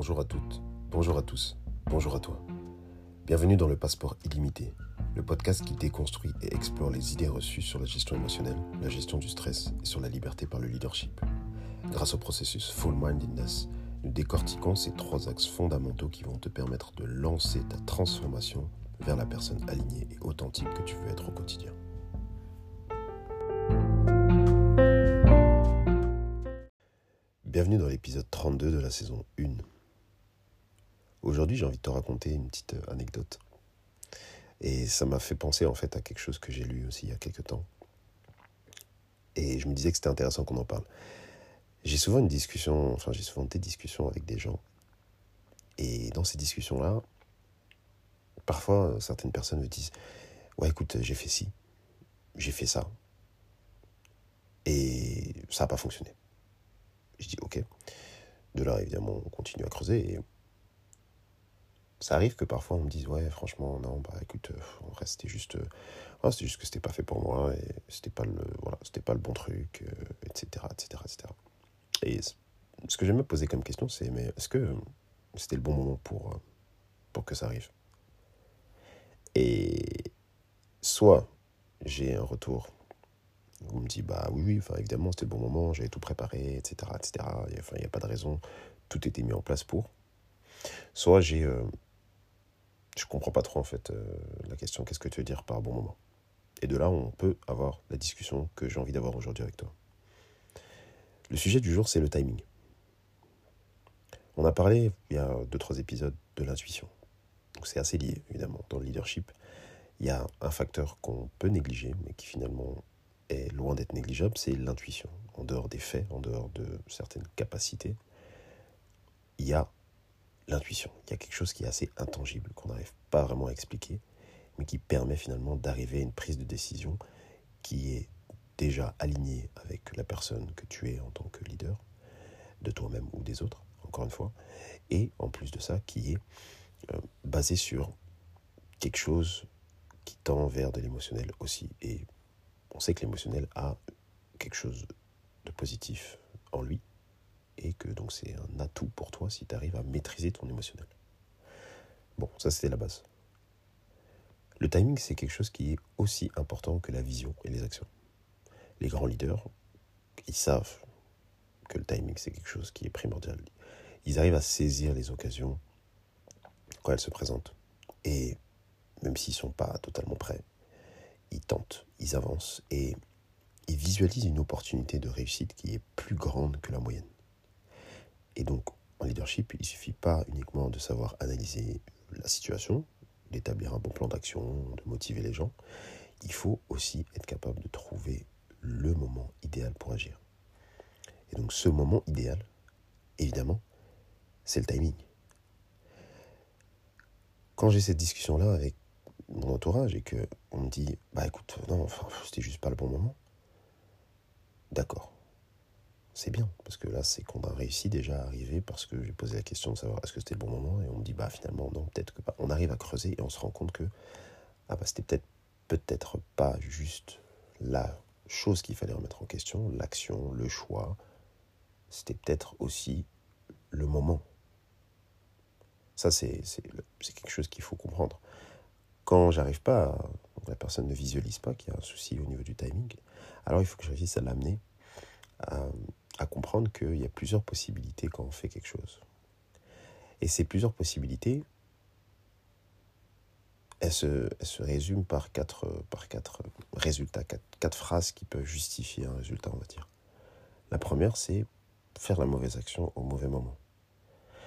Bonjour à toutes, bonjour à tous, bonjour à toi. Bienvenue dans le Passeport illimité, le podcast qui déconstruit et explore les idées reçues sur la gestion émotionnelle, la gestion du stress et sur la liberté par le leadership. Grâce au processus Full Mindedness, nous décortiquons ces trois axes fondamentaux qui vont te permettre de lancer ta transformation vers la personne alignée et authentique que tu veux être au quotidien. Bienvenue dans l'épisode 32 de la saison 1. Aujourd'hui, j'ai envie de te raconter une petite euh, anecdote. Et ça m'a fait penser en fait à quelque chose que j'ai lu aussi il y a quelques temps. Et je me disais que c'était intéressant qu'on en parle. J'ai souvent une discussion, enfin j'ai souvent des discussions avec des gens. Et dans ces discussions-là, parfois certaines personnes me disent Ouais, écoute, j'ai fait ci, j'ai fait ça. Et ça n'a pas fonctionné. Je dis ok. De là, évidemment, on continue à creuser. Ça arrive que parfois on me dise ouais, franchement, non, bah écoute, en vrai, c'était juste, euh, c'était juste que c'était pas fait pour moi et c'était pas le, voilà, c'était pas le bon truc, etc., etc., etc. Et ce que j'aime me poser comme question, c'est mais est-ce que c'était le bon moment pour, euh, pour que ça arrive? Et soit j'ai un retour on me dit, bah oui, oui, enfin, évidemment, c'était le bon moment, j'avais tout préparé, etc. etc. Enfin, il n'y a pas de raison, tout était mis en place pour. Soit j'ai. Euh, je comprends pas trop, en fait, euh, la question, qu'est-ce que tu veux dire par bon moment? Et de là, on peut avoir la discussion que j'ai envie d'avoir aujourd'hui avec toi. Le sujet du jour, c'est le timing. On a parlé, il y a deux, trois épisodes, de l'intuition. Donc c'est assez lié, évidemment, dans le leadership. Il y a un facteur qu'on peut négliger, mais qui finalement est loin d'être négligeable, c'est l'intuition. En dehors des faits, en dehors de certaines capacités, il y a l'intuition. Il y a quelque chose qui est assez intangible, qu'on n'arrive pas vraiment à expliquer, mais qui permet finalement d'arriver à une prise de décision qui est déjà alignée avec la personne que tu es en tant que leader, de toi-même ou des autres, encore une fois, et en plus de ça, qui est euh, basée sur quelque chose qui tend vers de l'émotionnel aussi, et on sait que l'émotionnel a quelque chose de positif en lui et que donc c'est un atout pour toi si tu arrives à maîtriser ton émotionnel. Bon, ça c'était la base. Le timing, c'est quelque chose qui est aussi important que la vision et les actions. Les grands leaders, ils savent que le timing, c'est quelque chose qui est primordial. Ils arrivent à saisir les occasions quand elles se présentent. Et même s'ils ne sont pas totalement prêts, ils tentent, ils avancent et ils visualisent une opportunité de réussite qui est plus grande que la moyenne. Et donc, en leadership, il ne suffit pas uniquement de savoir analyser la situation, d'établir un bon plan d'action, de motiver les gens. Il faut aussi être capable de trouver le moment idéal pour agir. Et donc, ce moment idéal, évidemment, c'est le timing. Quand j'ai cette discussion-là avec mon entourage et que on me dit bah écoute non enfin c'était juste pas le bon moment d'accord c'est bien parce que là c'est qu'on a réussi déjà à arriver parce que j'ai posé la question de savoir est-ce que c'était le bon moment? Et on me dit bah finalement non peut-être que pas. On arrive à creuser et on se rend compte que ah bah c'était peut-être peut-être pas juste la chose qu'il fallait remettre en question l'action le choix. C'était peut-être aussi le moment. Ça c'est quelque chose qu'il faut comprendre. Quand j'arrive pas, la personne ne visualise pas qu'il y a un souci au niveau du timing, alors il faut que je réussisse à l'amener à, comprendre qu'il y a plusieurs possibilités quand on fait quelque chose. Et ces plusieurs possibilités, elles se, résument par quatre, par quatre résultats, quatre, quatre phrases qui peuvent justifier un résultat, on va dire. La première, c'est faire la mauvaise action au mauvais moment.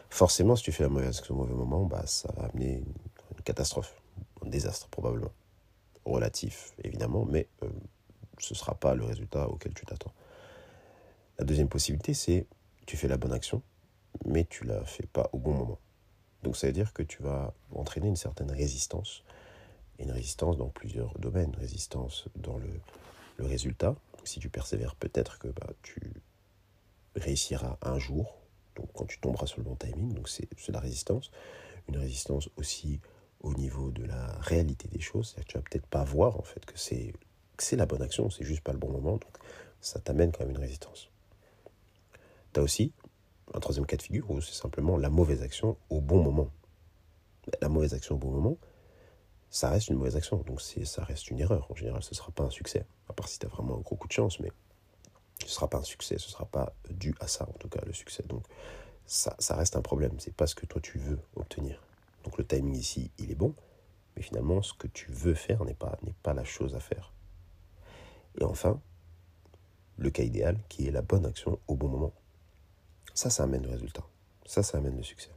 Forcément, si tu fais la mauvaise action au mauvais moment, bah, ça va amener une catastrophe un désastre probablement. Relatif, évidemment, mais euh, ce ne sera pas le résultat auquel tu t'attends. La deuxième possibilité, c'est tu fais la bonne action, mais tu la fais pas au bon moment. Donc ça veut dire que tu vas entraîner une certaine résistance, une résistance dans plusieurs domaines. Résistance dans le, le résultat. Si tu persévères, peut-être que bah, tu réussiras un jour, donc quand tu tomberas sur le bon timing, donc c'est la résistance. Une résistance aussi au niveau de la réalité des choses. Tu vas peut-être pas voir en fait que c'est c'est la bonne action, c'est juste pas le bon moment. Donc ça t'amène quand même une résistance. Tu as aussi un troisième cas de figure où c'est simplement la mauvaise action au bon moment. La mauvaise action au bon moment, ça reste une mauvaise action. Donc ça reste une erreur. En général, ce ne sera pas un succès. À part si tu as vraiment un gros coup de chance, mais ce ne sera pas un succès. Ce ne sera pas dû à ça, en tout cas, le succès. Donc ça, reste un problème. C'est pas ce que toi tu veux obtenir. Donc le timing ici, il est bon. Mais finalement, ce que tu veux faire n'est pas, n'est pas la chose à faire. Et enfin, le cas idéal, qui est la bonne action au bon moment. Ça, ça amène le résultat. Ça, ça amène le succès.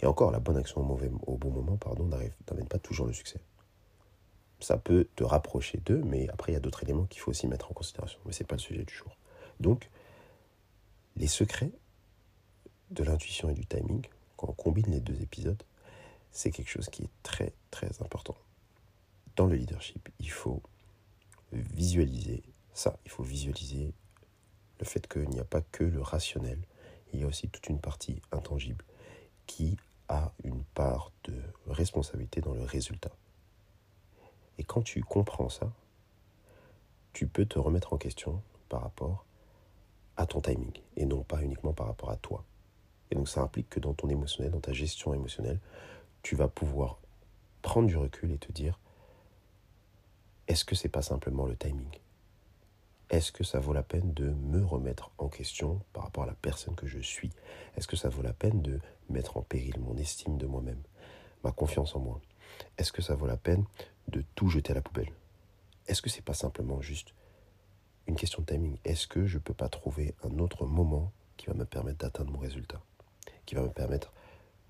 Et encore, la bonne action au, bon moment pardon, n'amène pas toujours le succès. Ça peut te rapprocher d'eux, mais après, il y a d'autres éléments qu'il faut aussi mettre en considération. Mais ce n'est pas le sujet du jour. Donc, les secrets de l'intuition et du timing, quand on combine les deux épisodes, c'est quelque chose qui est très, très important. Dans le leadership, il faut visualiser ça. Il faut visualiser le fait qu'il n'y a pas que le rationnel, il y a aussi toute une partie intangible qui a une part de responsabilité dans le résultat. Et quand tu comprends ça, tu peux te remettre en question par rapport à ton timing et non pas uniquement par rapport à toi. Et donc ça implique que dans ton émotionnel, dans ta gestion émotionnelle, tu vas pouvoir prendre du recul et te dire est-ce que c'est pas simplement le timing? Est-ce que ça vaut la peine de me remettre en question par rapport à la personne que je suis? Est-ce que ça vaut la peine de mettre en péril mon estime de moi-même, ma confiance en moi? Est-ce que ça vaut la peine de tout jeter à la poubelle? Est-ce que c'est pas simplement juste une question de timing? Est-ce que je ne peux pas trouver un autre moment qui va me permettre d'atteindre mon résultat? Qui va me permettre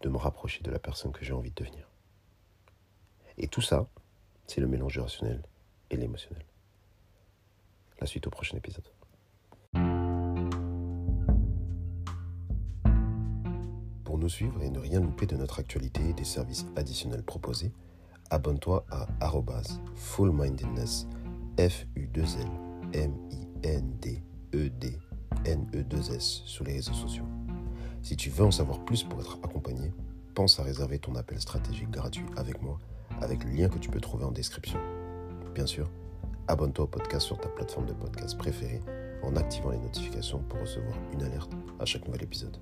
de me rapprocher de la personne que j'ai envie de devenir? Et tout ça, c'est le mélange rationnel et l'émotionnel. La suite au prochain épisode. Pour nous suivre et ne rien louper de notre actualité et des services additionnels proposés, abonne-toi à fullmindedness f u 2 l m i n d e d n e 2 s sur les réseaux sociaux. Si tu veux en savoir plus pour être accompagné, pense à réserver ton appel stratégique gratuit avec moi avec le lien que tu peux trouver en description. Bien sûr, abonne-toi au podcast sur ta plateforme de podcast préférée en activant les notifications pour recevoir une alerte à chaque nouvel épisode.